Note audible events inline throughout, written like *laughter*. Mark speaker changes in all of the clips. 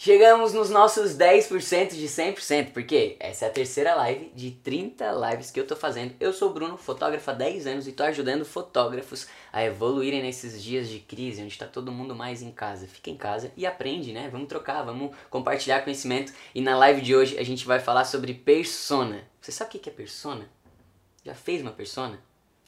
Speaker 1: Chegamos nos nossos 10% de 100%, porque essa é a terceira live de 30 lives que eu tô fazendo. Eu sou o Bruno, fotógrafo há 10 anos e tô ajudando fotógrafos a evoluírem nesses dias de crise, onde tá todo mundo mais em casa. Fica em casa e aprende, né? Vamos trocar, vamos compartilhar conhecimento. E na live de hoje a gente vai falar sobre persona. Você sabe o que é persona? Já fez uma persona?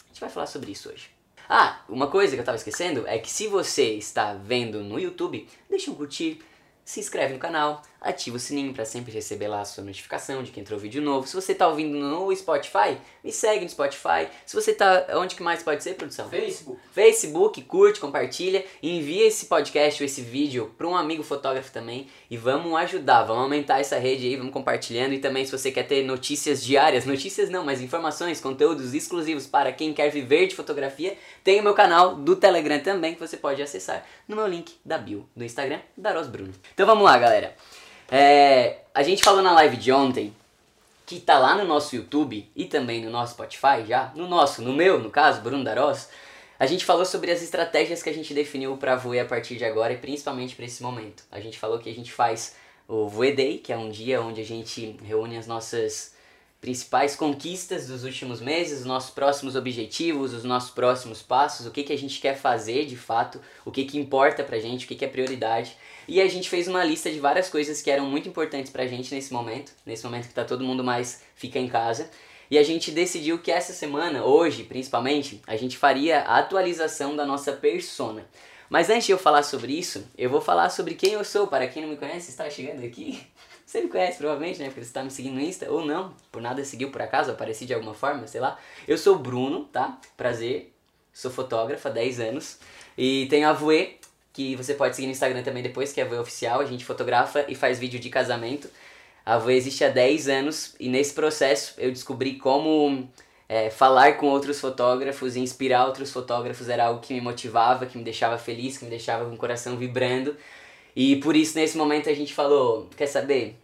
Speaker 1: A gente vai falar sobre isso hoje. Ah, uma coisa que eu tava esquecendo é que se você está vendo no YouTube, deixa um curtir, se inscreve no canal, ativa o sininho para sempre receber lá a sua notificação de que entrou vídeo novo. Se você está ouvindo no Spotify, me segue no Spotify. Se você está onde que mais pode ser, produção?
Speaker 2: Facebook.
Speaker 1: Facebook, curte, compartilha, envia esse podcast ou esse vídeo para um amigo fotógrafo também e vamos ajudar, vamos aumentar essa rede aí, vamos compartilhando e também se você quer ter notícias diárias, notícias não, mas informações, conteúdos exclusivos para quem quer viver de fotografia, tem o meu canal do Telegram também que você pode acessar no meu link da bio do Instagram, Daros Bruno. Então vamos lá, galera. É, a gente falou na live de ontem que tá lá no nosso YouTube e também no nosso Spotify já, no nosso, no meu, no caso, Bruno Daros, a gente falou sobre as estratégias que a gente definiu para voe a partir de agora e principalmente para esse momento. A gente falou que a gente faz o Voe Day, que é um dia onde a gente reúne as nossas principais conquistas dos últimos meses, os nossos próximos objetivos, os nossos próximos passos, o que, que a gente quer fazer de fato, o que, que importa pra gente, o que, que é prioridade. E a gente fez uma lista de várias coisas que eram muito importantes pra gente nesse momento, nesse momento que tá todo mundo mais fica em casa. E a gente decidiu que essa semana, hoje principalmente, a gente faria a atualização da nossa persona. Mas antes de eu falar sobre isso, eu vou falar sobre quem eu sou. Para quem não me conhece, está chegando aqui. Você me conhece provavelmente, né? Porque você está me seguindo no Insta, ou não, por nada seguiu por acaso, apareci de alguma forma, sei lá. Eu sou o Bruno, tá? Prazer. Sou fotógrafo há 10 anos. E tenho a Voe, que você pode seguir no Instagram também depois, que é a Voe Oficial. A gente fotografa e faz vídeo de casamento. A Voe existe há 10 anos e nesse processo eu descobri como é, falar com outros fotógrafos e inspirar outros fotógrafos era algo que me motivava, que me deixava feliz, que me deixava com o coração vibrando. E por isso nesse momento a gente falou, quer saber?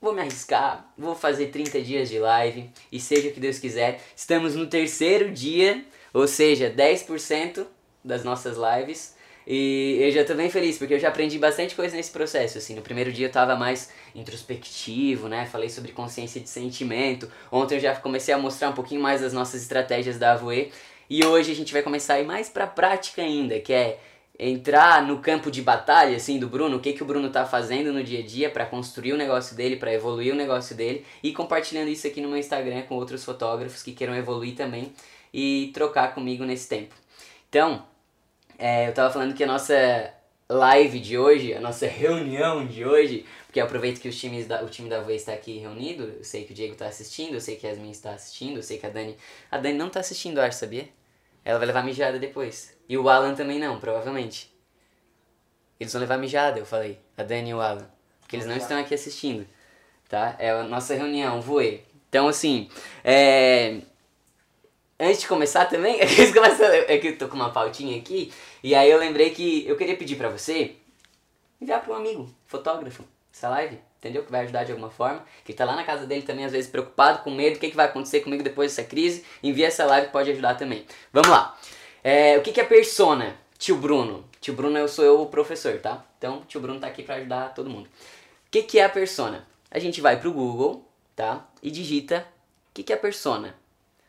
Speaker 1: Vou me arriscar, vou fazer 30 dias de live e seja o que Deus quiser. Estamos no terceiro dia, ou seja, 10% das nossas lives. E eu já tô bem feliz, porque eu já aprendi bastante coisa nesse processo, assim. No primeiro dia eu tava mais introspectivo, né? Falei sobre consciência de sentimento. Ontem eu já comecei a mostrar um pouquinho mais das nossas estratégias da Avoe. E hoje a gente vai começar a ir mais pra prática ainda, que é entrar no campo de batalha, assim, do Bruno, o que, que o Bruno tá fazendo no dia a dia para construir o negócio dele, para evoluir o negócio dele e compartilhando isso aqui no meu Instagram com outros fotógrafos que queiram evoluir também e trocar comigo nesse tempo. Então, é, eu tava falando que a nossa live de hoje, a nossa *laughs* reunião de hoje, porque eu aproveito que os times da, o time da Voe está aqui reunido, eu sei que o Diego tá assistindo, eu sei que a Yasmin está assistindo, eu sei que a Dani... A Dani não tá assistindo, acho, sabia? Ela vai levar mijada depois. E o Alan também não, provavelmente. Eles vão levar mijada, eu falei. A Dani e o Alan. Porque eles não estão aqui assistindo. Tá? É a nossa reunião, voei. Então, assim, é... Antes de começar também, *laughs* é que, é que eu tô com uma pautinha aqui, e aí eu lembrei que eu queria pedir pra você enviar pra um amigo, fotógrafo, essa live, entendeu? Que vai ajudar de alguma forma, que tá lá na casa dele também, às vezes preocupado, com medo, o que, que vai acontecer comigo depois dessa crise, envia essa live que pode ajudar também. Vamos lá! É, o que, que é persona? Tio Bruno. Tio Bruno eu sou eu o professor, tá? Então, tio Bruno tá aqui para ajudar todo mundo. O que, que é a persona? A gente vai pro Google, tá? E digita o que, que é persona.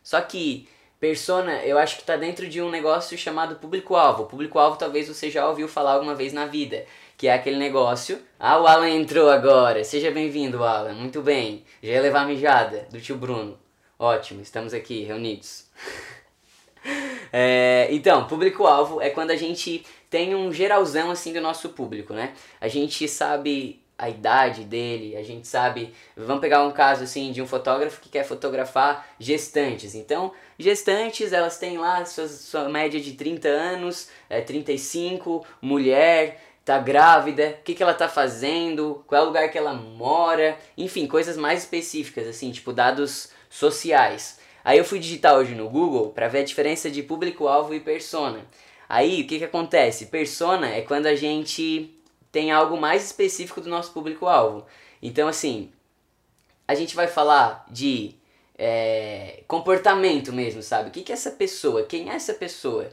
Speaker 1: Só que persona eu acho que tá dentro de um negócio chamado público-alvo. Público-alvo talvez você já ouviu falar alguma vez na vida. Que é aquele negócio. Ah, o Alan entrou agora. Seja bem-vindo, Alan. Muito bem. Já ia levar a mijada do tio Bruno. Ótimo, estamos aqui reunidos. *laughs* *laughs* É, então, público-alvo é quando a gente tem um geralzão assim do nosso público, né? A gente sabe a idade dele, a gente sabe. Vamos pegar um caso assim de um fotógrafo que quer fotografar gestantes. Então, gestantes, elas têm lá sua, sua média de 30 anos, é, 35, mulher, tá grávida, o que, que ela tá fazendo, qual é o lugar que ela mora, enfim, coisas mais específicas, assim, tipo dados sociais. Aí eu fui digitar hoje no Google para ver a diferença de público-alvo e persona. Aí o que, que acontece? Persona é quando a gente tem algo mais específico do nosso público-alvo. Então, assim, a gente vai falar de é, comportamento mesmo, sabe? O que, que é essa pessoa? Quem é essa pessoa?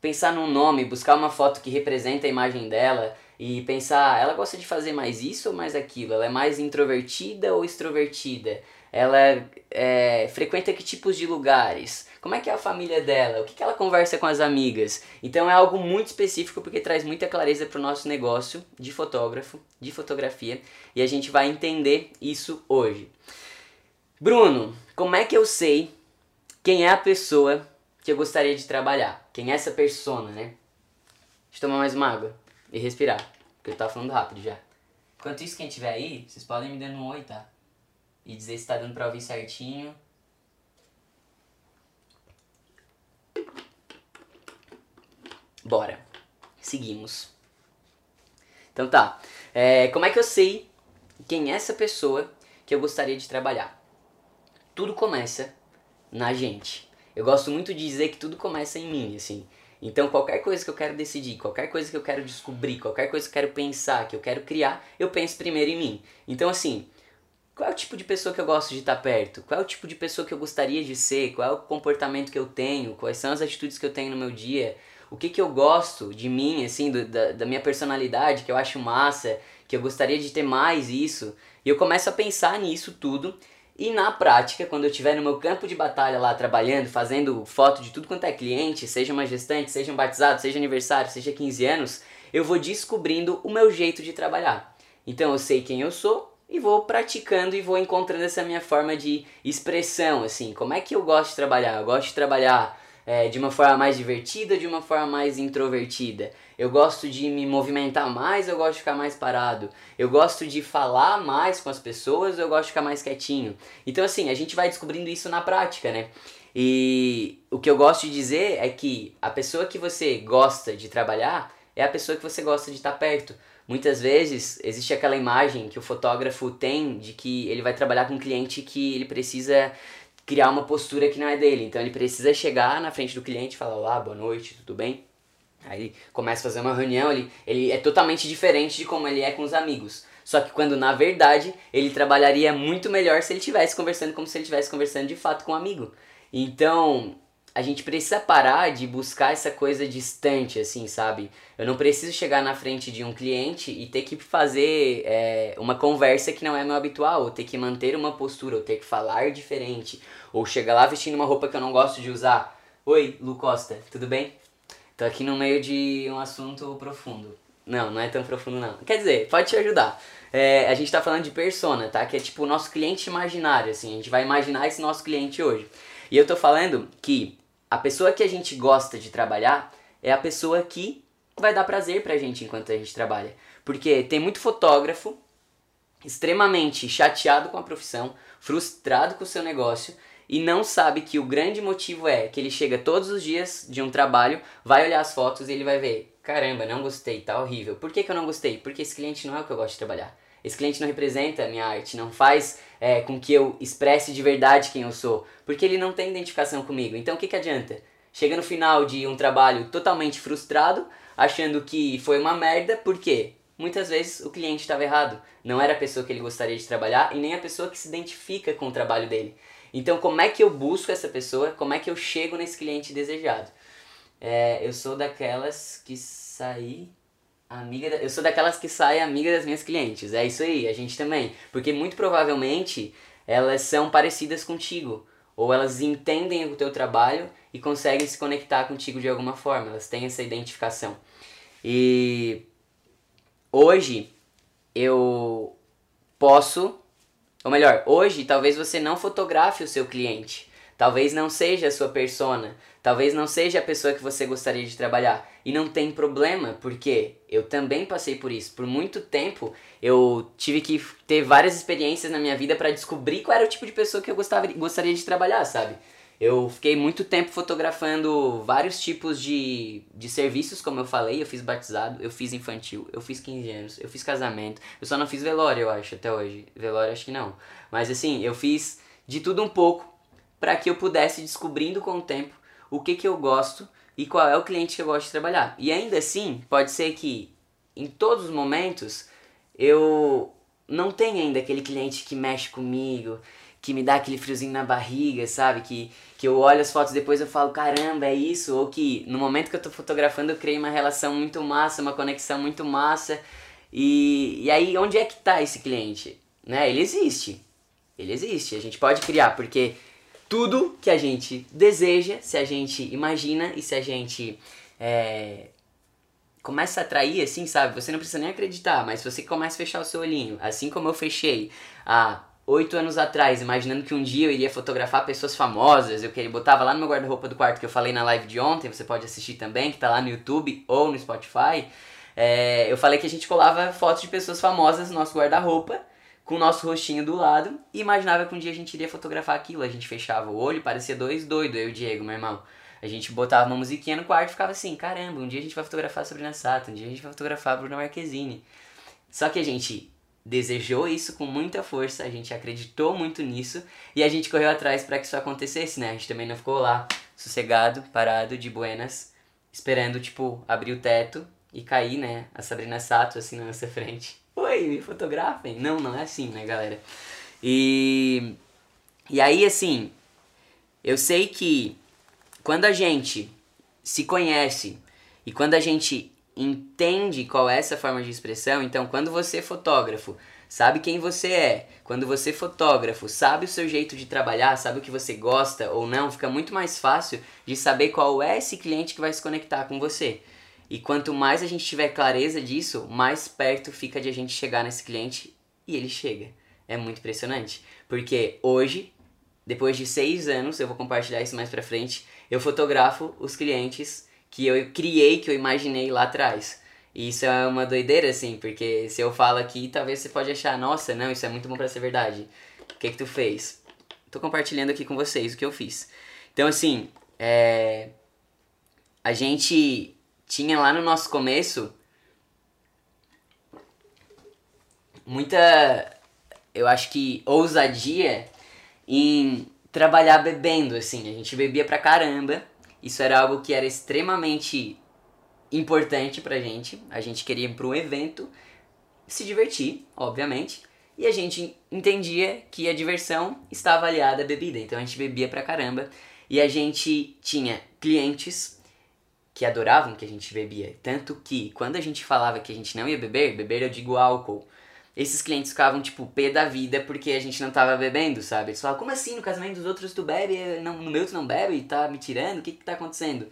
Speaker 1: Pensar num nome, buscar uma foto que representa a imagem dela, e pensar, ela gosta de fazer mais isso ou mais aquilo? Ela é mais introvertida ou extrovertida? Ela é, frequenta que tipos de lugares? Como é que é a família dela? O que, que ela conversa com as amigas? Então é algo muito específico porque traz muita clareza para o nosso negócio de fotógrafo, de fotografia, e a gente vai entender isso hoje. Bruno, como é que eu sei quem é a pessoa que eu gostaria de trabalhar? Quem é essa persona, né? Deixa eu tomar mais uma água e respirar, porque eu tava falando rápido já. Enquanto isso, quem tiver aí, vocês podem me dar um oi, tá? E dizer se tá dando pra ouvir certinho. Bora. Seguimos. Então tá. É, como é que eu sei quem é essa pessoa que eu gostaria de trabalhar? Tudo começa na gente. Eu gosto muito de dizer que tudo começa em mim, assim. Então, qualquer coisa que eu quero decidir, qualquer coisa que eu quero descobrir, qualquer coisa que eu quero pensar, que eu quero criar, eu penso primeiro em mim. Então, assim, qual é o tipo de pessoa que eu gosto de estar perto? Qual é o tipo de pessoa que eu gostaria de ser? Qual é o comportamento que eu tenho? Quais são as atitudes que eu tenho no meu dia? O que, que eu gosto de mim, assim, do, da, da minha personalidade, que eu acho massa, que eu gostaria de ter mais isso? E eu começo a pensar nisso tudo e na prática, quando eu estiver no meu campo de batalha lá trabalhando, fazendo foto de tudo quanto é cliente, seja uma gestante, seja um batizado, seja aniversário, seja 15 anos, eu vou descobrindo o meu jeito de trabalhar. Então eu sei quem eu sou e vou praticando e vou encontrando essa minha forma de expressão, assim, como é que eu gosto de trabalhar? Eu gosto de trabalhar é, de uma forma mais divertida, de uma forma mais introvertida. Eu gosto de me movimentar mais, eu gosto de ficar mais parado. Eu gosto de falar mais com as pessoas, eu gosto de ficar mais quietinho. Então assim, a gente vai descobrindo isso na prática, né? E o que eu gosto de dizer é que a pessoa que você gosta de trabalhar é a pessoa que você gosta de estar perto. Muitas vezes existe aquela imagem que o fotógrafo tem de que ele vai trabalhar com um cliente que ele precisa criar uma postura que não é dele. Então ele precisa chegar na frente do cliente e falar: Olá, boa noite, tudo bem? Aí ele começa a fazer uma reunião, ele, ele é totalmente diferente de como ele é com os amigos. Só que quando na verdade ele trabalharia muito melhor se ele estivesse conversando como se ele estivesse conversando de fato com um amigo. Então a gente precisa parar de buscar essa coisa distante, assim, sabe? Eu não preciso chegar na frente de um cliente e ter que fazer é, uma conversa que não é meu habitual, ou ter que manter uma postura, ou ter que falar diferente, ou chegar lá vestindo uma roupa que eu não gosto de usar. Oi, Lu Costa, tudo bem? Tô aqui no meio de um assunto profundo. Não, não é tão profundo não. Quer dizer, pode te ajudar. É, a gente tá falando de persona, tá? Que é tipo o nosso cliente imaginário, assim. A gente vai imaginar esse nosso cliente hoje. E eu tô falando que a pessoa que a gente gosta de trabalhar é a pessoa que vai dar prazer pra gente enquanto a gente trabalha. Porque tem muito fotógrafo extremamente chateado com a profissão, frustrado com o seu negócio e não sabe que o grande motivo é que ele chega todos os dias de um trabalho, vai olhar as fotos e ele vai ver, caramba, não gostei, tá horrível. Por que, que eu não gostei? Porque esse cliente não é o que eu gosto de trabalhar. Esse cliente não representa a minha arte, não faz é, com que eu expresse de verdade quem eu sou, porque ele não tem identificação comigo. Então o que, que adianta? Chega no final de um trabalho totalmente frustrado, achando que foi uma merda, por quê? Muitas vezes o cliente estava errado. Não era a pessoa que ele gostaria de trabalhar e nem a pessoa que se identifica com o trabalho dele. Então, como é que eu busco essa pessoa? Como é que eu chego nesse cliente desejado? É, eu sou daquelas que saí amiga. Da, eu sou daquelas que saem amiga das minhas clientes. É isso aí, a gente também. Porque muito provavelmente elas são parecidas contigo. Ou elas entendem o teu trabalho e conseguem se conectar contigo de alguma forma. Elas têm essa identificação. E hoje eu posso ou melhor, hoje talvez você não fotografe o seu cliente. Talvez não seja a sua persona. Talvez não seja a pessoa que você gostaria de trabalhar. E não tem problema, porque eu também passei por isso. Por muito tempo eu tive que ter várias experiências na minha vida para descobrir qual era o tipo de pessoa que eu gostava, gostaria de trabalhar, sabe? Eu fiquei muito tempo fotografando vários tipos de, de serviços, como eu falei. Eu fiz batizado, eu fiz infantil, eu fiz 15 anos, eu fiz casamento. Eu só não fiz velório, eu acho, até hoje. Velório, acho que não. Mas assim, eu fiz de tudo um pouco para que eu pudesse descobrindo com o tempo o que, que eu gosto e qual é o cliente que eu gosto de trabalhar. E ainda assim, pode ser que em todos os momentos eu não tenha ainda aquele cliente que mexe comigo, que me dá aquele friozinho na barriga, sabe? Que, que eu olho as fotos depois eu falo, caramba, é isso? Ou que no momento que eu tô fotografando eu criei uma relação muito massa, uma conexão muito massa. E, e aí, onde é que tá esse cliente? Né? Ele existe. Ele existe. A gente pode criar, porque tudo que a gente deseja, se a gente imagina e se a gente é, começa a atrair, assim, sabe? Você não precisa nem acreditar, mas se você começa a fechar o seu olhinho, assim como eu fechei há oito anos atrás, imaginando que um dia eu iria fotografar pessoas famosas, eu queria, botava lá no meu guarda-roupa do quarto que eu falei na live de ontem, você pode assistir também, que tá lá no YouTube ou no Spotify. É, eu falei que a gente colava fotos de pessoas famosas no nosso guarda-roupa, com o nosso rostinho do lado, e imaginava que um dia a gente iria fotografar aquilo. A gente fechava o olho, parecia dois doidos, eu e o Diego, meu irmão. A gente botava uma musiquinha no quarto e ficava assim, caramba, um dia a gente vai fotografar Sabrina Sato, um dia a gente vai fotografar Bruna Marquezine. Só que a gente desejou isso com muita força, a gente acreditou muito nisso e a gente correu atrás para que isso acontecesse, né? A gente também não ficou lá sossegado, parado, de buenas, esperando, tipo, abrir o teto e cair, né? A Sabrina Sato assim na nossa *laughs* frente. Oi, me fotografem. Não, não é assim, né, galera? E e aí assim, eu sei que quando a gente se conhece e quando a gente entende qual é essa forma de expressão, então quando você é fotógrafo, sabe quem você é, quando você é fotógrafo, sabe o seu jeito de trabalhar, sabe o que você gosta ou não, fica muito mais fácil de saber qual é esse cliente que vai se conectar com você. E quanto mais a gente tiver clareza disso, mais perto fica de a gente chegar nesse cliente e ele chega. É muito impressionante. Porque hoje, depois de seis anos, eu vou compartilhar isso mais pra frente, eu fotografo os clientes que eu criei, que eu imaginei lá atrás. E isso é uma doideira, assim, porque se eu falo aqui, talvez você pode achar, nossa, não, isso é muito bom para ser verdade. O que que tu fez? Tô compartilhando aqui com vocês o que eu fiz. Então, assim, é... a gente tinha lá no nosso começo muita, eu acho que ousadia em trabalhar bebendo, assim. A gente bebia pra caramba. Isso era algo que era extremamente importante pra gente. A gente queria ir pra um evento, se divertir, obviamente. E a gente entendia que a diversão estava aliada à bebida. Então a gente bebia pra caramba. E a gente tinha clientes que adoravam que a gente bebia. Tanto que quando a gente falava que a gente não ia beber, beber eu digo álcool esses clientes ficavam, tipo, pé da vida porque a gente não tava bebendo, sabe? Eles falavam, como assim, no casamento dos outros tu bebe, não, no meu tu não bebe, e tá me tirando, o que que tá acontecendo?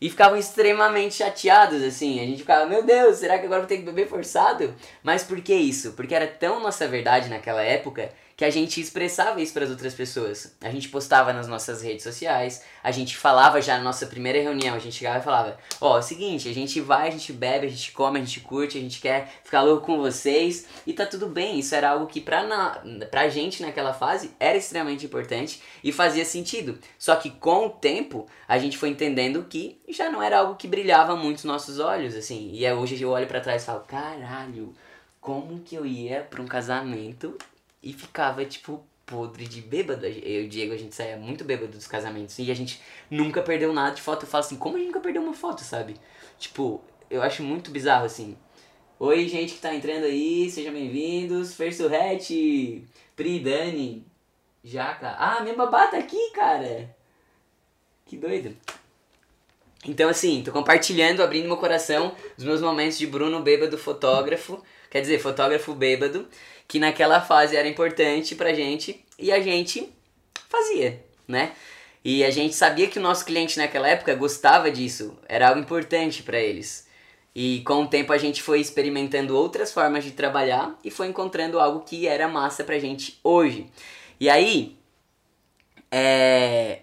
Speaker 1: E ficavam extremamente chateados, assim. A gente ficava, meu Deus, será que agora vou ter que beber forçado? Mas por que isso? Porque era tão nossa verdade naquela época que a gente expressava isso para as outras pessoas. A gente postava nas nossas redes sociais, a gente falava já na nossa primeira reunião, a gente chegava e falava: Ó, oh, é o seguinte, a gente vai, a gente bebe, a gente come, a gente curte, a gente quer ficar louco com vocês e tá tudo bem. Isso era algo que pra, na, pra gente naquela fase era extremamente importante e fazia sentido. Só que com o tempo a gente foi entendendo que já não era algo que brilhava muito nos nossos olhos, assim. E hoje eu olho para trás e falo: caralho, como que eu ia pra um casamento e ficava, tipo, podre de bêbado. Eu e o Diego, a gente saía muito bêbado dos casamentos. E a gente nunca perdeu nada de foto. Eu falo assim, como a gente nunca perdeu uma foto, sabe? Tipo, eu acho muito bizarro, assim. Oi, gente que tá entrando aí, sejam bem-vindos. Fersurrete, Pri, Dani, Jaca. Ah, minha babá tá aqui, cara. Que doido. Então, assim, tô compartilhando, abrindo meu coração, os meus momentos de Bruno bêbado fotógrafo. Quer dizer, fotógrafo bêbado que naquela fase era importante pra gente e a gente fazia, né? E a gente sabia que o nosso cliente naquela época gostava disso, era algo importante para eles. E com o tempo a gente foi experimentando outras formas de trabalhar e foi encontrando algo que era massa pra gente hoje. E aí, é,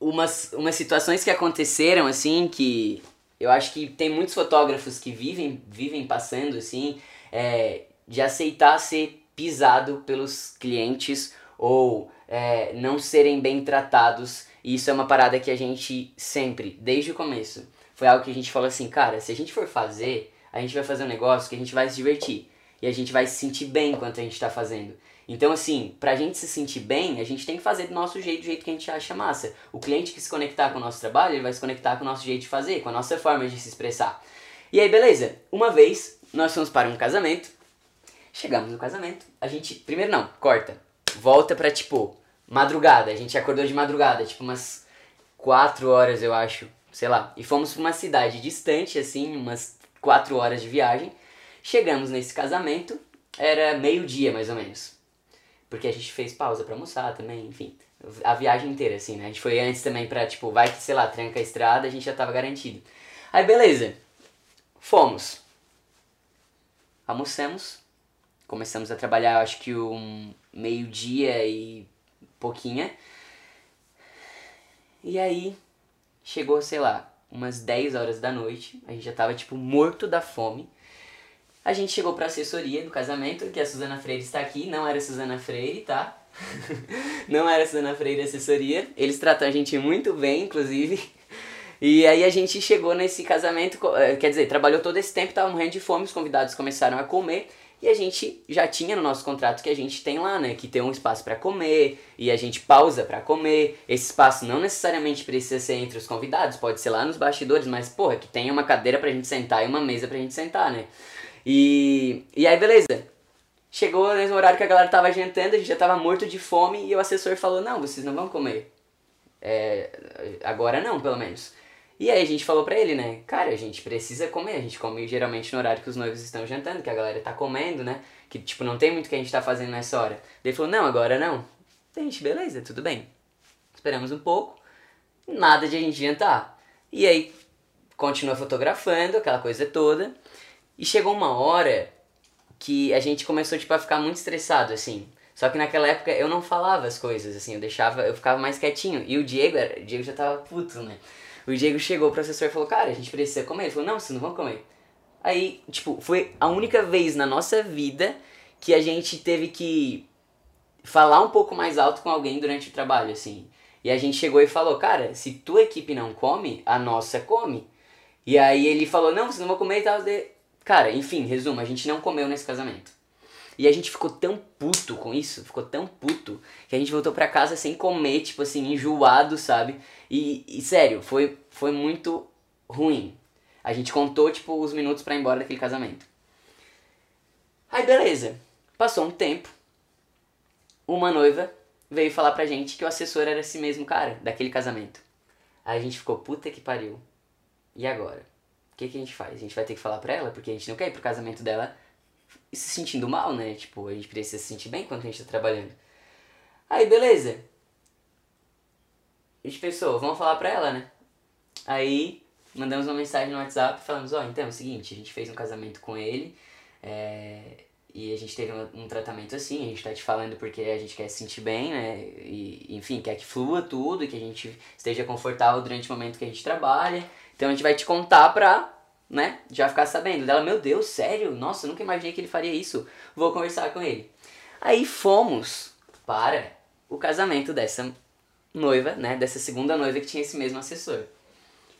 Speaker 1: umas, umas situações que aconteceram assim que eu acho que tem muitos fotógrafos que vivem vivem passando assim é, de aceitar ser pisado pelos clientes ou é, não serem bem tratados. E isso é uma parada que a gente sempre, desde o começo, foi algo que a gente falou assim, cara, se a gente for fazer, a gente vai fazer um negócio que a gente vai se divertir. E a gente vai se sentir bem enquanto a gente está fazendo. Então, assim, pra gente se sentir bem, a gente tem que fazer do nosso jeito, do jeito que a gente acha massa. O cliente que se conectar com o nosso trabalho, ele vai se conectar com o nosso jeito de fazer, com a nossa forma de se expressar. E aí, beleza. Uma vez, nós fomos para um casamento Chegamos no casamento, a gente. Primeiro não, corta. Volta pra tipo, madrugada. A gente acordou de madrugada, tipo umas 4 horas, eu acho. Sei lá. E fomos pra uma cidade distante, assim, umas 4 horas de viagem. Chegamos nesse casamento, era meio-dia mais ou menos. Porque a gente fez pausa pra almoçar também, enfim. A viagem inteira, assim, né? A gente foi antes também pra, tipo, vai que, sei lá, tranca a estrada, a gente já tava garantido. Aí, beleza. Fomos. Almoçamos. Começamos a trabalhar, acho que um meio-dia e pouquinha. E aí, chegou, sei lá, umas 10 horas da noite. A gente já tava, tipo, morto da fome. A gente chegou pra assessoria do casamento, que a Suzana Freire está aqui. Não era Suzana Freire, tá? *laughs* não era Suzana Freire assessoria. Eles tratam a gente muito bem, inclusive. E aí a gente chegou nesse casamento, eh, quer dizer, trabalhou todo esse tempo, tava morrendo de fome, os convidados começaram a comer. E a gente já tinha no nosso contrato que a gente tem lá, né? Que tem um espaço para comer e a gente pausa para comer. Esse espaço não necessariamente precisa ser entre os convidados, pode ser lá nos bastidores, mas porra, que tenha uma cadeira pra gente sentar e uma mesa pra gente sentar, né? E, e aí, beleza. Chegou nesse horário que a galera tava jantando, a gente já tava morto de fome e o assessor falou: Não, vocês não vão comer. É, agora não, pelo menos. E aí a gente falou pra ele, né? Cara, a gente precisa comer. A gente come geralmente no horário que os noivos estão jantando, que a galera tá comendo, né? Que, tipo, não tem muito que a gente tá fazendo nessa hora. Ele falou: Não, agora não. Gente, beleza, tudo bem. Esperamos um pouco. Nada de a gente jantar. E aí, continua fotografando, aquela coisa toda. E chegou uma hora que a gente começou tipo a ficar muito estressado assim. Só que naquela época eu não falava as coisas assim, eu deixava, eu ficava mais quietinho. E o Diego, era, o Diego já tava puto, né? O Diego chegou, o professor falou: "Cara, a gente precisa comer". Ele falou: "Não, vocês não vão comer". Aí, tipo, foi a única vez na nossa vida que a gente teve que falar um pouco mais alto com alguém durante o trabalho, assim. E a gente chegou e falou: "Cara, se tua equipe não come, a nossa come". E aí ele falou: "Não, vocês não vão comer e tal". Cara, enfim, resumo, a gente não comeu nesse casamento. E a gente ficou tão puto com isso, ficou tão puto, que a gente voltou pra casa sem comer, tipo assim, enjoado, sabe? E, e sério, foi, foi muito ruim. A gente contou, tipo, os minutos para ir embora daquele casamento. Aí, beleza. Passou um tempo. Uma noiva veio falar pra gente que o assessor era esse mesmo cara, daquele casamento. Aí a gente ficou, puta que pariu. E agora? o que, que a gente faz? A gente vai ter que falar pra ela, porque a gente não quer ir pro casamento dela se sentindo mal, né? Tipo, a gente precisa se sentir bem quando a gente tá trabalhando. Aí, beleza. A gente pensou, vamos falar pra ela, né? Aí, mandamos uma mensagem no WhatsApp falamos, ó, oh, então é o seguinte, a gente fez um casamento com ele, é, e a gente teve um, um, tratamento assim, a gente tá te falando porque a gente quer se sentir bem, né? E, enfim, quer que flua tudo, que a gente esteja confortável durante o momento que a gente trabalha. Então a gente vai te contar pra, né, já ficar sabendo. Dela, meu Deus, sério? Nossa, nunca imaginei que ele faria isso. Vou conversar com ele. Aí fomos para o casamento dessa noiva, né, dessa segunda noiva que tinha esse mesmo assessor.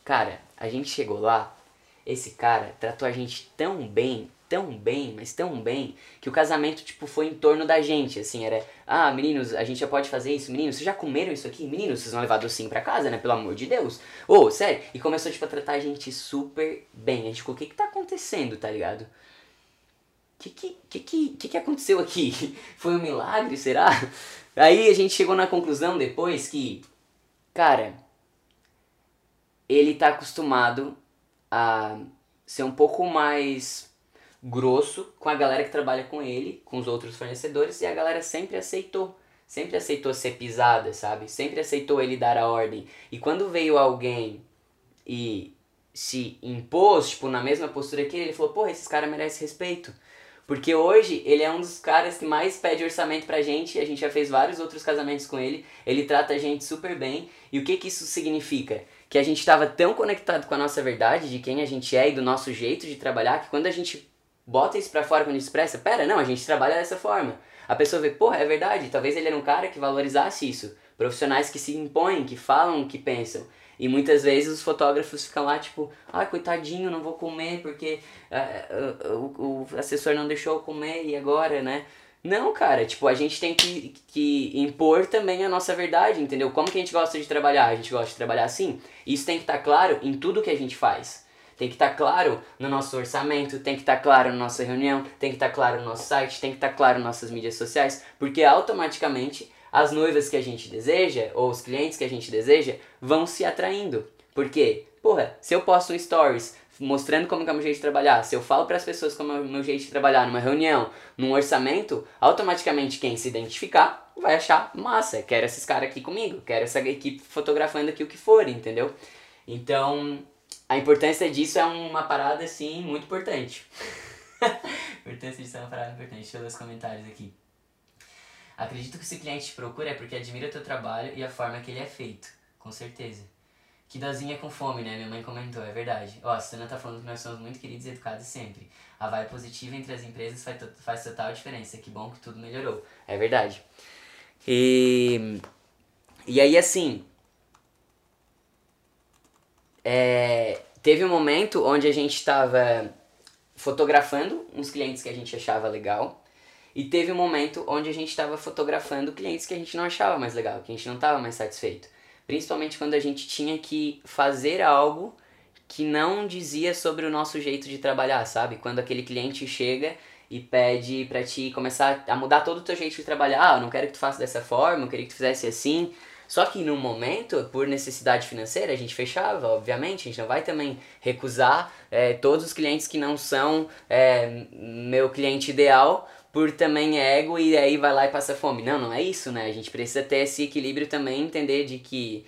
Speaker 1: Cara, a gente chegou lá, esse cara tratou a gente tão bem, tão bem, mas tão bem, que o casamento, tipo, foi em torno da gente, assim, era, ah, meninos, a gente já pode fazer isso, meninos, vocês já comeram isso aqui? Meninos, vocês vão levar docinho pra casa, né, pelo amor de Deus. Ô, oh, sério, e começou, tipo, a tratar a gente super bem, a gente ficou, o que que tá acontecendo, tá ligado? Que que, que, que, que que aconteceu aqui? *laughs* Foi um milagre, será? Aí a gente chegou na conclusão depois que, cara, ele tá acostumado a ser um pouco mais grosso com a galera que trabalha com ele, com os outros fornecedores, e a galera sempre aceitou. Sempre aceitou ser pisada, sabe? Sempre aceitou ele dar a ordem. E quando veio alguém e se impôs, tipo, na mesma postura que ele, ele falou, porra, esses caras merecem respeito. Porque hoje ele é um dos caras que mais pede orçamento pra gente, a gente já fez vários outros casamentos com ele, ele trata a gente super bem. E o que que isso significa? Que a gente estava tão conectado com a nossa verdade, de quem a gente é e do nosso jeito de trabalhar, que quando a gente bota isso pra fora quando expressa, pera, não, a gente trabalha dessa forma. A pessoa vê, porra, é verdade, talvez ele era um cara que valorizasse isso. Profissionais que se impõem, que falam o que pensam. E muitas vezes os fotógrafos ficam lá, tipo, ah, coitadinho, não vou comer porque uh, uh, o, o assessor não deixou eu comer e agora, né? Não, cara, tipo, a gente tem que, que impor também a nossa verdade, entendeu? Como que a gente gosta de trabalhar? A gente gosta de trabalhar assim? Isso tem que estar tá claro em tudo que a gente faz. Tem que estar tá claro no nosso orçamento, tem que estar tá claro na nossa reunião, tem que estar tá claro no nosso site, tem que estar tá claro nas nossas mídias sociais, porque automaticamente as noivas que a gente deseja, ou os clientes que a gente deseja, vão se atraindo. Por quê? Porra, se eu posto stories mostrando como é o meu jeito de trabalhar, se eu falo para as pessoas como é o meu jeito de trabalhar numa reunião, num orçamento, automaticamente quem se identificar vai achar massa, quero esses caras aqui comigo, quero essa equipe fotografando aqui o que for, entendeu? Então, a importância disso é uma parada assim muito importante. *laughs* a importância disso é uma parada importante. Deixa eu ler os comentários aqui. Acredito que se o cliente te procura é porque admira teu trabalho e a forma que ele é feito. Com certeza. Que dozinha com fome, né? Minha mãe comentou, é verdade. Ó, a Susana tá falando que nós somos muito queridos e educados sempre. A vibe positiva entre as empresas faz, faz total diferença. Que bom que tudo melhorou. É verdade. E. E aí, assim. É, teve um momento onde a gente estava fotografando uns clientes que a gente achava legal. E teve um momento onde a gente estava fotografando clientes que a gente não achava mais legal, que a gente não estava mais satisfeito. Principalmente quando a gente tinha que fazer algo que não dizia sobre o nosso jeito de trabalhar, sabe? Quando aquele cliente chega e pede para ti começar a mudar todo o teu jeito de trabalhar, ah, eu não quero que tu faça dessa forma, eu queria que tu fizesse assim. Só que no momento, por necessidade financeira, a gente fechava, obviamente, a gente não vai também recusar é, todos os clientes que não são é, meu cliente ideal por também ego e aí vai lá e passa fome. Não, não é isso, né? A gente precisa ter esse equilíbrio também, entender de que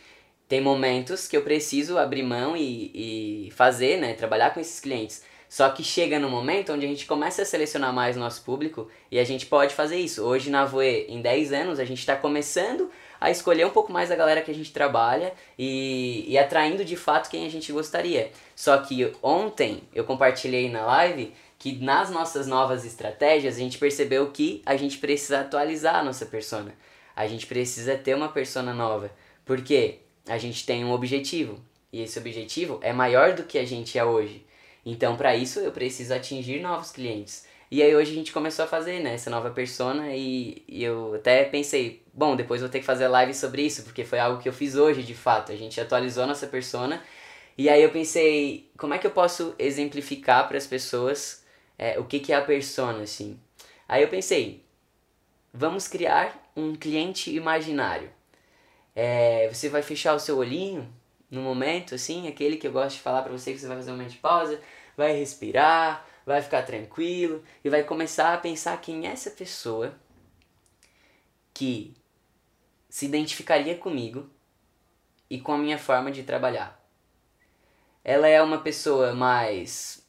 Speaker 1: tem momentos que eu preciso abrir mão e, e fazer, né? Trabalhar com esses clientes. Só que chega no momento onde a gente começa a selecionar mais nosso público e a gente pode fazer isso. Hoje na Voe, em 10 anos, a gente está começando a escolher um pouco mais a galera que a gente trabalha e, e atraindo de fato quem a gente gostaria. Só que ontem eu compartilhei na live que nas nossas novas estratégias a gente percebeu que a gente precisa atualizar a nossa persona. A gente precisa ter uma persona nova. Porque a gente tem um objetivo. E esse objetivo é maior do que a gente é hoje. Então, para isso, eu preciso atingir novos clientes. E aí hoje a gente começou a fazer, né, essa nova persona e, e eu até pensei, bom, depois vou ter que fazer live sobre isso, porque foi algo que eu fiz hoje, de fato. A gente atualizou nossa persona e aí eu pensei, como é que eu posso exemplificar para as pessoas é, o que, que é a persona, assim. Aí eu pensei, vamos criar um cliente imaginário. É, você vai fechar o seu olhinho no momento, assim, aquele que eu gosto de falar para você que você vai fazer um momento de pausa, vai respirar, vai ficar tranquilo e vai começar a pensar quem é essa pessoa que se identificaria comigo e com a minha forma de trabalhar. Ela é uma pessoa mais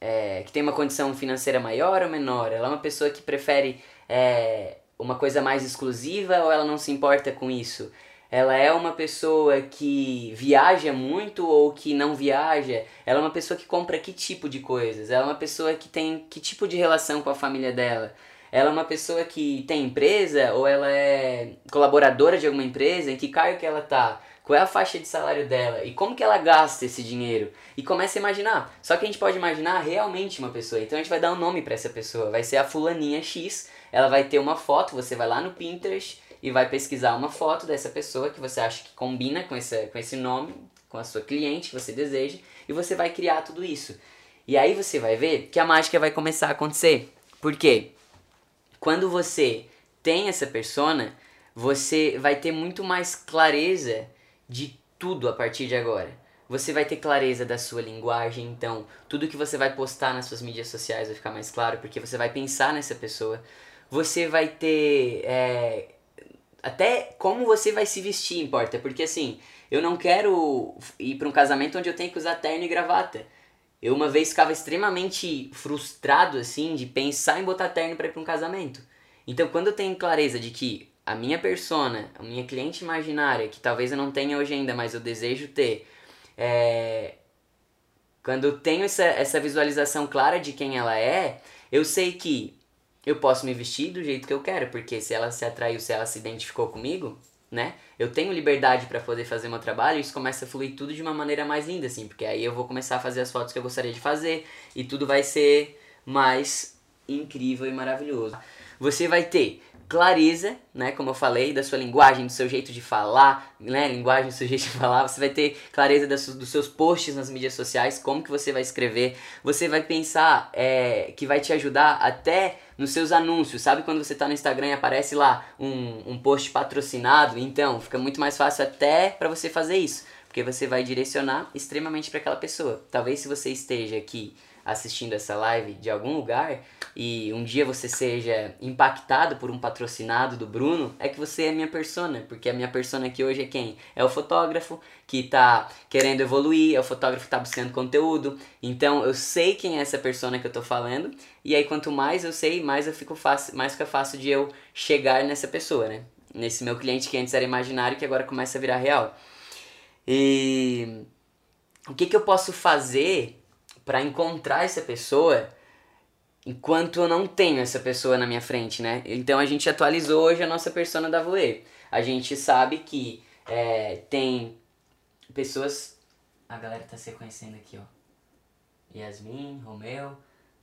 Speaker 1: é, que tem uma condição financeira maior ou menor? Ela é uma pessoa que prefere é, uma coisa mais exclusiva ou ela não se importa com isso? Ela é uma pessoa que viaja muito ou que não viaja? Ela é uma pessoa que compra que tipo de coisas? Ela é uma pessoa que tem que tipo de relação com a família dela? Ela é uma pessoa que tem empresa ou ela é colaboradora de alguma empresa? Em que cargo que ela tá? qual é a faixa de salário dela e como que ela gasta esse dinheiro e começa a imaginar. Só que a gente pode imaginar realmente uma pessoa, então a gente vai dar um nome para essa pessoa, vai ser a fulaninha X, ela vai ter uma foto, você vai lá no Pinterest e vai pesquisar uma foto dessa pessoa que você acha que combina com esse, com esse nome, com a sua cliente que você deseja, e você vai criar tudo isso. E aí você vai ver que a mágica vai começar a acontecer. Por quê? Quando você tem essa persona, você vai ter muito mais clareza de tudo a partir de agora. Você vai ter clareza da sua linguagem, então tudo que você vai postar nas suas mídias sociais vai ficar mais claro, porque você vai pensar nessa pessoa. Você vai ter. É, até como você vai se vestir importa, porque assim, eu não quero ir para um casamento onde eu tenho que usar terno e gravata. Eu uma vez ficava extremamente frustrado assim de pensar em botar terno para ir para um casamento. Então, quando eu tenho clareza de que a minha persona, a minha cliente imaginária, que talvez eu não tenha hoje ainda, mas eu desejo ter, é... quando eu tenho essa, essa visualização clara de quem ela é, eu sei que eu posso me vestir do jeito que eu quero, porque se ela se atraiu, se ela se identificou comigo, né? Eu tenho liberdade para poder fazer meu trabalho e isso começa a fluir tudo de uma maneira mais linda, assim, porque aí eu vou começar a fazer as fotos que eu gostaria de fazer e tudo vai ser mais incrível e maravilhoso. Você vai ter clareza, né, como eu falei, da sua linguagem, do seu jeito de falar, né, linguagem seu *laughs* jeito de falar, você vai ter clareza dos seus posts nas mídias sociais, como que você vai escrever, você vai pensar é, que vai te ajudar até nos seus anúncios, sabe quando você está no Instagram e aparece lá um, um post patrocinado, então fica muito mais fácil até para você fazer isso, porque você vai direcionar extremamente para aquela pessoa. Talvez se você esteja aqui assistindo essa live de algum lugar e um dia você seja impactado por um patrocinado do Bruno, é que você é minha persona, porque a minha persona aqui hoje é quem? É o fotógrafo que está querendo evoluir, é o fotógrafo que está buscando conteúdo. Então eu sei quem é essa persona que eu estou falando, e aí quanto mais eu sei, mais eu fico fácil, mais fica fácil de eu chegar nessa pessoa, né? Nesse meu cliente que antes era imaginário que agora começa a virar real. E o que, que eu posso fazer para encontrar essa pessoa enquanto eu não tenho essa pessoa na minha frente, né? Então a gente atualizou hoje a nossa persona da Voe. A gente sabe que é, tem pessoas. A galera tá se conhecendo aqui, ó. Yasmin, Romeu,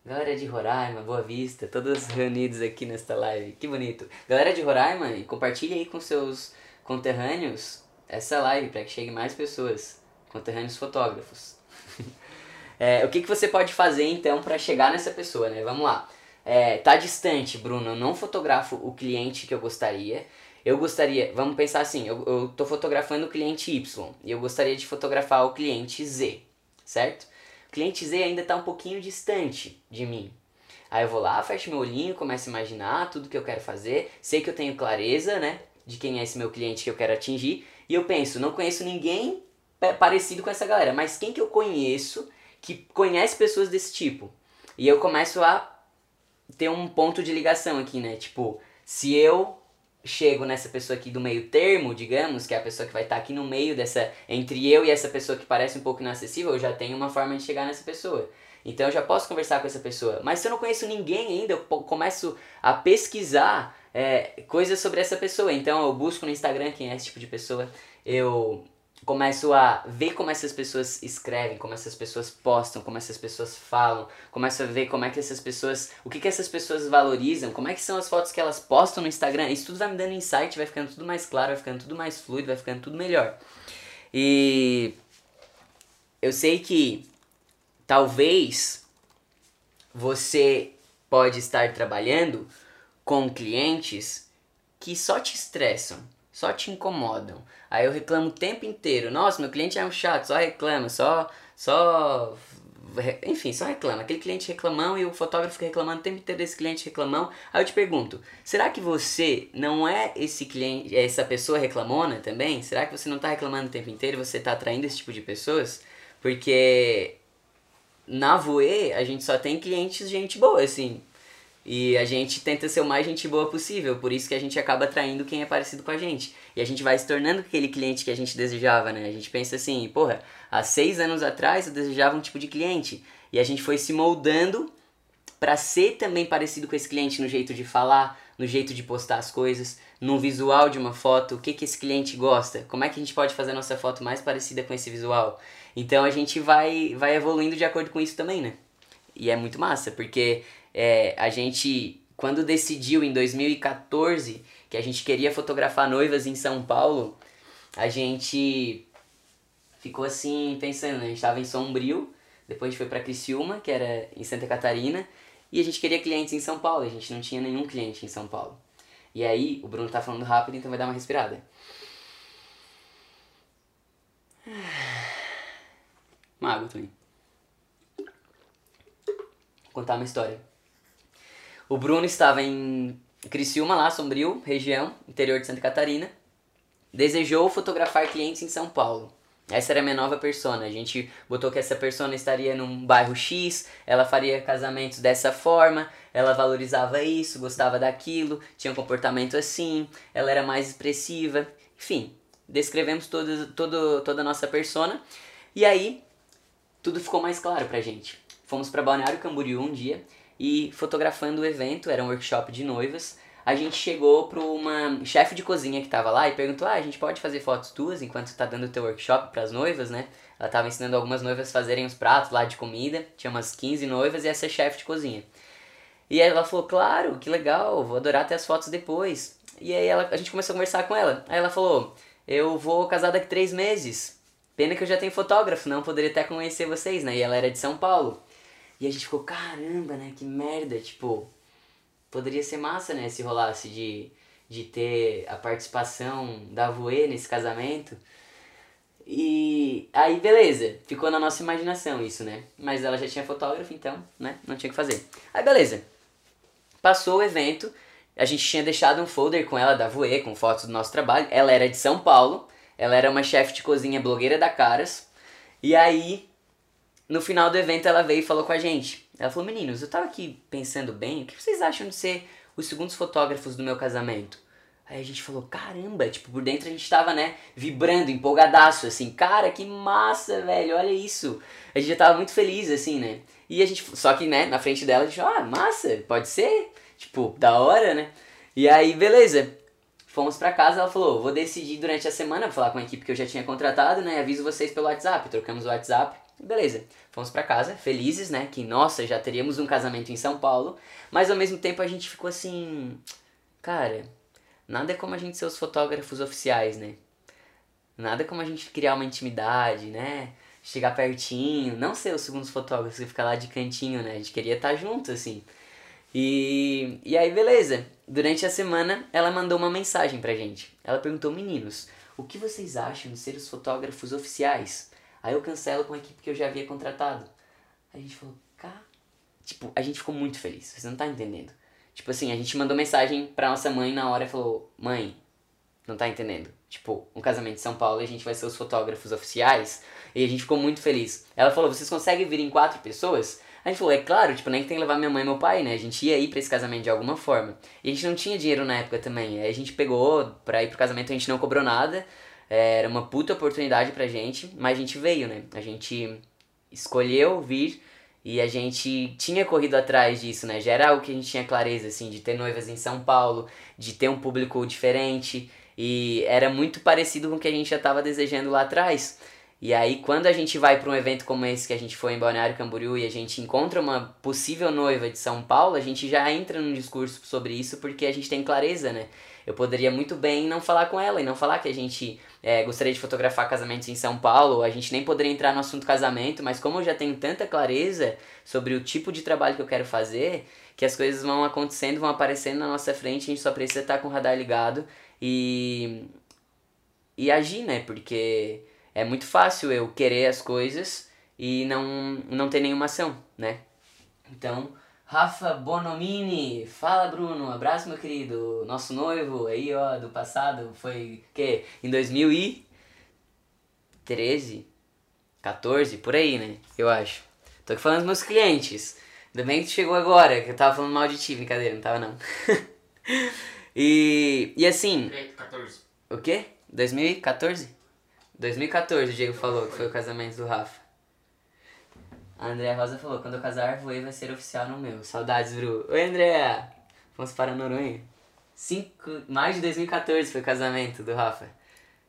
Speaker 1: galera de Roraima, Boa Vista, todos reunidos aqui nesta live. Que bonito. Galera de Roraima, compartilhe aí com seus conterrâneos essa live para que chegue mais pessoas, conterrâneos fotógrafos. É, o que, que você pode fazer então para chegar nessa pessoa, né? Vamos lá. É, tá distante, Bruno, eu não fotografo o cliente que eu gostaria. Eu gostaria, vamos pensar assim, eu, eu tô fotografando o cliente Y e eu gostaria de fotografar o cliente Z, certo? O cliente Z ainda está um pouquinho distante de mim. Aí eu vou lá, fecho meu olhinho, começo a imaginar tudo que eu quero fazer, sei que eu tenho clareza, né, de quem é esse meu cliente que eu quero atingir, e eu penso, não conheço ninguém parecido com essa galera, mas quem que eu conheço que conhece pessoas desse tipo. E eu começo a ter um ponto de ligação aqui, né? Tipo, se eu chego nessa pessoa aqui do meio termo, digamos, que é a pessoa que vai estar tá aqui no meio dessa entre eu e essa pessoa que parece um pouco inacessível, eu já tenho uma forma de chegar nessa pessoa. Então eu já posso conversar com essa pessoa. Mas se eu não conheço ninguém ainda, eu começo a pesquisar é, coisas sobre essa pessoa. Então eu busco no Instagram quem é esse tipo de pessoa. Eu começo a ver como essas pessoas escrevem, como essas pessoas postam, como essas pessoas falam, começo a ver como é que essas pessoas, o que que essas pessoas valorizam, como é que são as fotos que elas postam no Instagram. Isso tudo vai me dando insight, vai ficando tudo mais claro, vai ficando tudo mais fluido, vai ficando tudo melhor. E eu sei que talvez você pode estar trabalhando com clientes que só te estressam, só te incomodam. Aí eu reclamo o tempo inteiro. Nossa, meu cliente é um chato, só reclama, só. só. Enfim, só reclama. Aquele cliente reclamão e o fotógrafo reclamando o tempo inteiro desse cliente reclamão. Aí eu te pergunto: será que você não é esse cliente, é essa pessoa reclamona também? Será que você não está reclamando o tempo inteiro e você está atraindo esse tipo de pessoas? Porque na Voe a gente só tem clientes gente boa, assim. E a gente tenta ser o mais gente boa possível, por isso que a gente acaba atraindo quem é parecido com a gente. E a gente vai se tornando aquele cliente que a gente desejava, né? A gente pensa assim, porra, há seis anos atrás eu desejava um tipo de cliente. E a gente foi se moldando para ser também parecido com esse cliente no jeito de falar, no jeito de postar as coisas, no visual de uma foto, o que, que esse cliente gosta, como é que a gente pode fazer a nossa foto mais parecida com esse visual. Então a gente vai, vai evoluindo de acordo com isso também, né? E é muito massa, porque é, a gente, quando decidiu em 2014 que a gente queria fotografar noivas em São Paulo, a gente ficou assim pensando, né? a gente estava em Sombrio, depois a gente foi para Criciúma, que era em Santa Catarina, e a gente queria clientes em São Paulo, a gente não tinha nenhum cliente em São Paulo. E aí, o Bruno tá falando rápido, então vai dar uma respirada. *sighs* Mago também. Vou contar uma história. O Bruno estava em Criciúma, lá, Sombrio, região, interior de Santa Catarina. Desejou fotografar clientes em São Paulo. Essa era a minha nova persona. A gente botou que essa persona estaria num bairro X, ela faria casamentos dessa forma, ela valorizava isso, gostava daquilo, tinha um comportamento assim, ela era mais expressiva. Enfim, descrevemos todo, todo, toda a nossa persona. E aí, tudo ficou mais claro pra gente. Fomos para Balneário Camboriú um dia e fotografando o evento, era um workshop de noivas, a gente chegou para uma chefe de cozinha que estava lá e perguntou: "Ah, a gente pode fazer fotos tuas enquanto está dando o teu workshop para as noivas, né?" Ela estava ensinando algumas noivas a fazerem os pratos lá de comida, tinha umas 15 noivas e essa chefe de cozinha. E ela falou, claro, que legal, vou adorar ter as fotos depois. E aí ela, a gente começou a conversar com ela. Aí ela falou, eu vou casar daqui três meses. Pena que eu já tenho fotógrafo, não poderia até conhecer vocês, né? E ela era de São Paulo. E a gente ficou, caramba, né? Que merda, tipo, poderia ser massa, né? Se rolasse de, de ter a participação da Voe nesse casamento. E aí, beleza, ficou na nossa imaginação isso, né? Mas ela já tinha fotógrafo, então, né? Não tinha o que fazer. Aí, beleza. Passou o evento, a gente tinha deixado um folder com ela da Voe, com fotos do nosso trabalho. Ela era de São Paulo, ela era uma chefe de cozinha blogueira da Caras. E aí, no final do evento, ela veio e falou com a gente. Ela falou: Meninos, eu tava aqui pensando bem, o que vocês acham de ser os segundos fotógrafos do meu casamento? Aí a gente falou, caramba, tipo, por dentro a gente tava, né, vibrando, empolgadaço, assim, cara, que massa, velho, olha isso. A gente já tava muito feliz, assim, né. E a gente, só que, né, na frente dela a gente, ah, massa, pode ser, tipo, da hora, né. E aí, beleza, fomos pra casa, ela falou, vou decidir durante a semana, vou falar com a equipe que eu já tinha contratado, né, aviso vocês pelo WhatsApp, trocamos o WhatsApp, beleza. Fomos pra casa, felizes, né, que, nossa, já teríamos um casamento em São Paulo, mas ao mesmo tempo a gente ficou assim, cara Nada é como a gente ser os fotógrafos oficiais, né? Nada é como a gente criar uma intimidade, né? Chegar pertinho, não ser os segundos fotógrafos e ficar lá de cantinho, né? A gente queria estar junto, assim. E, e aí, beleza. Durante a semana, ela mandou uma mensagem pra gente. Ela perguntou, meninos, o que vocês acham de ser os fotógrafos oficiais? Aí eu cancelo com a equipe que eu já havia contratado. Aí a gente falou, cá. Tipo, a gente ficou muito feliz, você não tá entendendo. Tipo assim, a gente mandou mensagem pra nossa mãe na hora e falou: Mãe, não tá entendendo? Tipo, um casamento em São Paulo e a gente vai ser os fotógrafos oficiais. E a gente ficou muito feliz. Ela falou: Vocês conseguem vir em quatro pessoas? A gente falou: É claro, tipo, nem que tem que levar minha mãe e meu pai, né? A gente ia ir pra esse casamento de alguma forma. E a gente não tinha dinheiro na época também. Aí a gente pegou pra ir pro casamento, a gente não cobrou nada. Era uma puta oportunidade pra gente, mas a gente veio, né? A gente escolheu vir e a gente tinha corrido atrás disso, né? Já era algo que a gente tinha clareza, assim, de ter noivas em São Paulo, de ter um público diferente. E era muito parecido com o que a gente já estava desejando lá atrás. E aí, quando a gente vai para um evento como esse que a gente foi em Balneário Camboriú e a gente encontra uma possível noiva de São Paulo, a gente já entra num discurso sobre isso porque a gente tem clareza, né? Eu poderia muito bem não falar com ela e não falar que a gente é, gostaria de fotografar casamentos em São Paulo, a gente nem poderia entrar no assunto casamento, mas como eu já tenho tanta clareza sobre o tipo de trabalho que eu quero fazer, que as coisas vão acontecendo, vão aparecendo na nossa frente, a gente só precisa estar com o radar ligado e, e agir, né? Porque é muito fácil eu querer as coisas e não, não ter nenhuma ação, né? Então, Rafa Bonomini, fala Bruno, abraço meu querido, nosso noivo aí ó, do passado, foi que em 2013, 14, por aí né, eu acho. Tô aqui falando dos meus clientes, ainda bem que chegou agora, que eu tava falando mal de ti, brincadeira, não tava não. *laughs* e, e assim... 14. O quê? 2014? 2014 o Diego falou que foi o casamento do Rafa. A Andréa Rosa falou, quando eu casar, voei vai ser oficial no meu. Saudades, Bru. Oi, Andréa! Vamos para Noronha. Cinco, mais de 2014 foi o casamento do Rafa.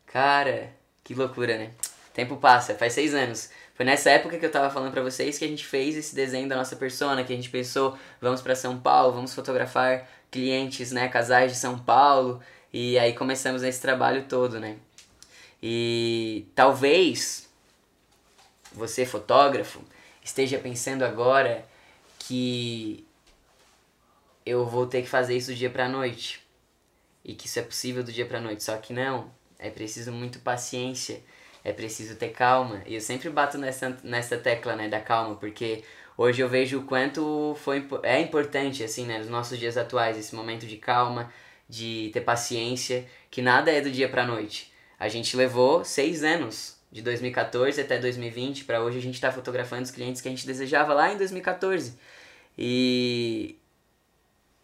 Speaker 1: Cara, que loucura, né? Tempo passa, faz seis anos. Foi nessa época que eu tava falando pra vocês que a gente fez esse desenho da nossa persona, que a gente pensou, vamos para São Paulo, vamos fotografar clientes, né, casais de São Paulo, e aí começamos esse trabalho todo, né? E talvez você fotógrafo esteja pensando agora que eu vou ter que fazer isso do dia pra noite. E que isso é possível do dia pra noite. Só que não. É preciso muito paciência. É preciso ter calma. E eu sempre bato nessa, nessa tecla, né, da calma, porque hoje eu vejo o quanto foi, é importante, assim, né, nos nossos dias atuais, esse momento de calma, de ter paciência, que nada é do dia pra noite. A gente levou seis anos de 2014 até 2020 para hoje a gente está fotografando os clientes que a gente desejava lá em 2014 e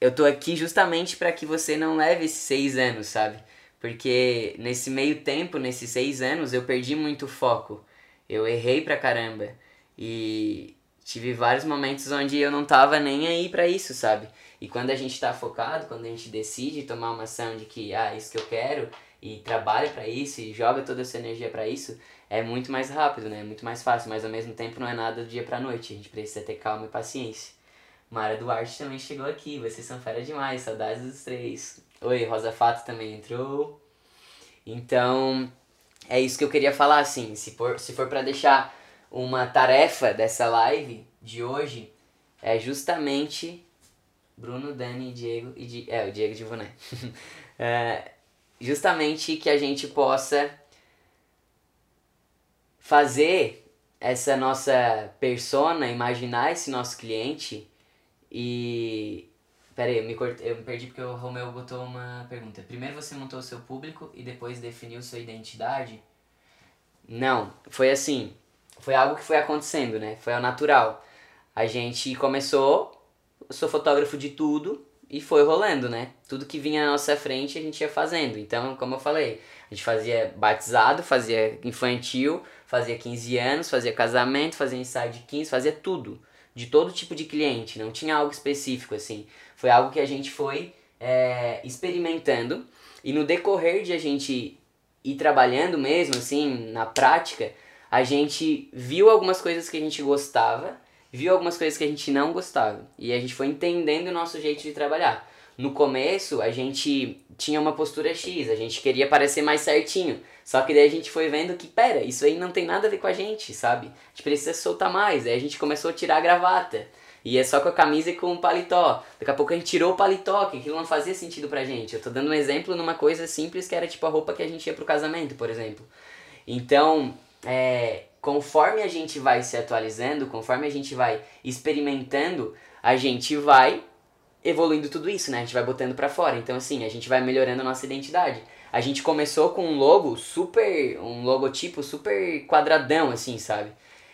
Speaker 1: eu tô aqui justamente para que você não leve esses seis anos sabe? Porque nesse meio tempo nesses seis anos eu perdi muito foco. Eu errei pra caramba. E tive vários momentos onde eu não tava nem aí para isso sabe? E quando a gente tá focado quando a gente decide tomar uma ação de que ah isso que eu quero e trabalha para isso e joga toda essa energia para isso, é muito mais rápido, né? É muito mais fácil, mas ao mesmo tempo não é nada do dia pra noite. A gente precisa ter calma e paciência. Mara Duarte também chegou aqui. Vocês são fera demais. Saudades dos três. Oi, Rosa Fato também entrou. Então, é isso que eu queria falar, assim. Se for, se for para deixar uma tarefa dessa live de hoje, é justamente Bruno, Dani, Diego e Di... é o Diego de Boné. *laughs* é, justamente que a gente possa fazer essa nossa persona, imaginar esse nosso cliente e Pera aí, eu me, cort... eu me perdi porque o Romeu botou uma pergunta. Primeiro você montou o seu público e depois definiu sua identidade? Não, foi assim. Foi algo que foi acontecendo, né? Foi ao natural. A gente começou, eu sou fotógrafo de tudo e foi rolando, né? Tudo que vinha na nossa frente a gente ia fazendo. Então, como eu falei, a gente fazia batizado, fazia infantil, fazia 15 anos, fazia casamento, fazia ensaio de 15, fazia tudo. De todo tipo de cliente, não tinha algo específico assim. Foi algo que a gente foi é, experimentando e no decorrer de a gente ir trabalhando mesmo, assim, na prática, a gente viu algumas coisas que a gente gostava, viu algumas coisas que a gente não gostava. E a gente foi entendendo o nosso jeito de trabalhar. No começo, a gente tinha uma postura X, a gente queria parecer mais certinho. Só que daí a gente foi vendo que, pera, isso aí não tem nada a ver com a gente, sabe? A gente precisa soltar mais. Aí a gente começou a tirar a gravata. E é só com a camisa e com o paletó. Daqui a pouco a gente tirou o paletó, que aquilo não fazia sentido pra gente. Eu tô dando um exemplo numa coisa simples que era tipo a roupa que a gente ia pro casamento, por exemplo. Então, é, conforme a gente vai se atualizando, conforme a gente vai experimentando, a gente vai evoluindo tudo isso, né? A gente vai botando pra fora. Então, assim, a gente vai melhorando a nossa identidade. A gente começou com um logo super. um logotipo super quadradão, assim, sabe?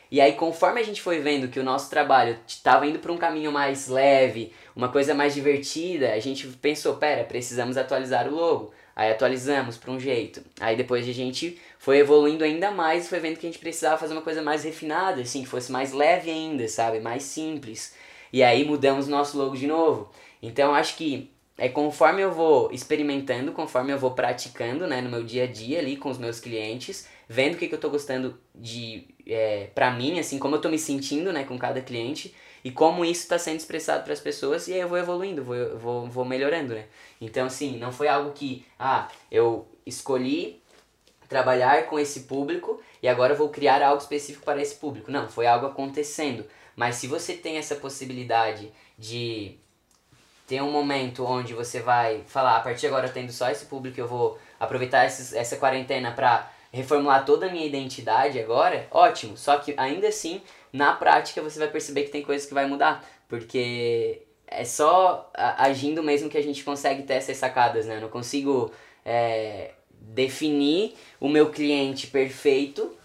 Speaker 1: E aí, conforme a gente foi vendo que o nosso trabalho estava indo para um caminho mais leve, uma coisa mais divertida, a gente pensou, pera, precisamos atualizar o logo. Aí atualizamos para um jeito. Aí depois a gente foi evoluindo ainda mais e foi vendo que a gente precisava fazer uma coisa mais refinada, assim, que fosse mais leve ainda, sabe? Mais simples. E aí mudamos nosso logo de novo. Então acho que é conforme eu vou experimentando, conforme eu vou praticando, né, no meu dia a dia ali com os meus clientes, vendo o que, que eu tô gostando de é, pra mim, assim, como eu tô me sentindo, né, com cada cliente e como isso está sendo expressado para as pessoas e aí eu vou evoluindo, vou, vou, vou melhorando, né. Então, assim, não foi algo que, ah, eu escolhi trabalhar com esse público e agora eu vou criar algo específico para esse público. Não, foi algo acontecendo. Mas se você tem essa possibilidade de ter um momento onde você vai falar, a partir de agora tendo só esse público, eu vou aproveitar esses, essa quarentena para reformular toda a minha identidade agora, ótimo. Só que ainda assim, na prática, você vai perceber que tem coisas que vai mudar. Porque é só agindo mesmo que a gente consegue ter essas sacadas, né? Eu não consigo é, definir o meu cliente perfeito,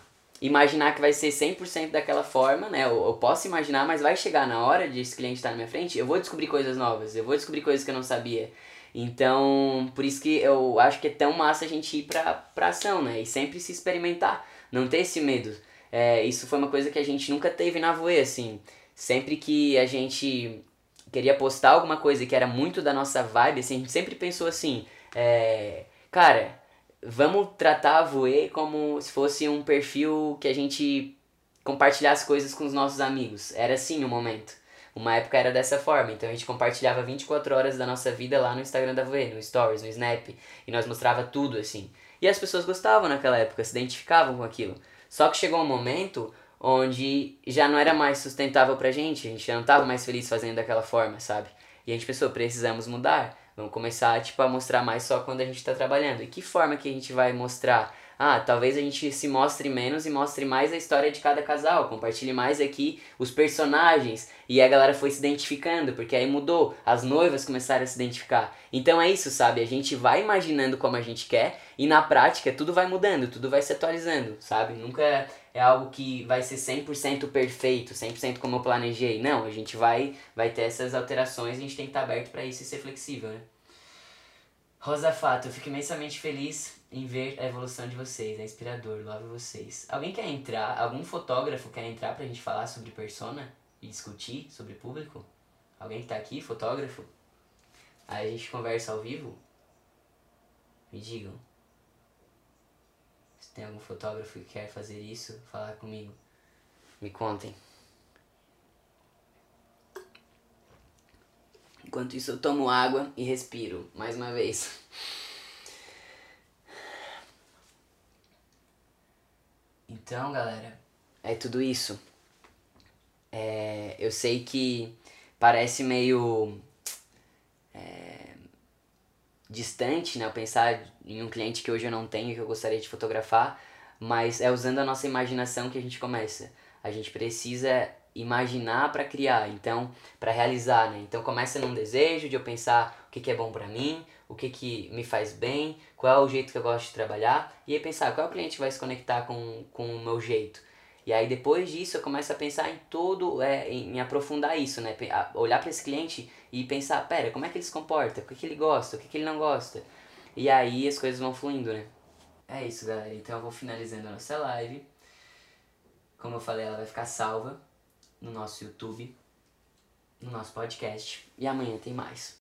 Speaker 1: imaginar que vai ser 100% daquela forma, né? Eu, eu, posso imaginar, mas vai chegar na hora de esse cliente estar na minha frente, eu vou descobrir coisas novas, eu vou descobrir coisas que eu não sabia. Então, por isso que eu acho que é tão massa a gente ir pra, pra ação, né? E sempre se experimentar, não ter esse medo. É, isso foi uma coisa que a gente nunca teve na Voe, assim. Sempre que a gente queria postar alguma coisa que era muito da nossa vibe, assim, a gente sempre pensou assim, é, cara, vamos tratar a Voe como se fosse um perfil que a gente compartilhasse coisas com os nossos amigos. Era assim o momento. Uma época era dessa forma, então a gente compartilhava 24 horas da nossa vida lá no Instagram da Voe, no Stories, no Snap, e nós mostrava tudo assim. E as pessoas gostavam naquela época, se identificavam com aquilo. Só que chegou um momento onde já não era mais sustentável pra gente, a gente já não tava mais feliz fazendo daquela forma, sabe? E a gente pensou, precisamos mudar. Vamos começar tipo, a mostrar mais só quando a gente está trabalhando. E que forma que a gente vai mostrar? Ah, talvez a gente se mostre menos e mostre mais a história de cada casal, compartilhe mais aqui os personagens. E a galera foi se identificando, porque aí mudou, as noivas começaram a se identificar. Então é isso, sabe? A gente vai imaginando como a gente quer e na prática tudo vai mudando, tudo vai se atualizando, sabe? Nunca é algo que vai ser 100% perfeito, 100% como eu planejei. Não, a gente vai vai ter essas alterações e a gente tem que estar aberto para isso e ser flexível, né? Rosa Fato, eu fico imensamente feliz em ver a evolução de vocês, é inspirador, love vocês. Alguém quer entrar, algum fotógrafo quer entrar pra gente falar sobre persona e discutir sobre público? Alguém que tá aqui, fotógrafo? Aí a gente conversa ao vivo? Me digam. Se tem algum fotógrafo que quer fazer isso, falar comigo. Me contem. Enquanto isso eu tomo água e respiro mais uma vez. Então, galera, é tudo isso. É, eu sei que parece meio é, distante, né? Eu pensar em um cliente que hoje eu não tenho, que eu gostaria de fotografar, mas é usando a nossa imaginação que a gente começa. A gente precisa imaginar para criar, então, para realizar, né? Então começa num desejo de eu pensar o que, que é bom para mim, o que, que me faz bem, qual é o jeito que eu gosto de trabalhar, e aí pensar qual é o cliente que vai se conectar com, com o meu jeito. E aí depois disso eu começo a pensar em todo, é, em, em aprofundar isso, né? Olhar para esse cliente e pensar, pera, como é que ele se comporta? O que, que ele gosta? O que, que ele não gosta? E aí as coisas vão fluindo, né? É isso, galera. Então eu vou finalizando a nossa live. Como eu falei, ela vai ficar salva no nosso YouTube, no nosso podcast. E amanhã tem mais.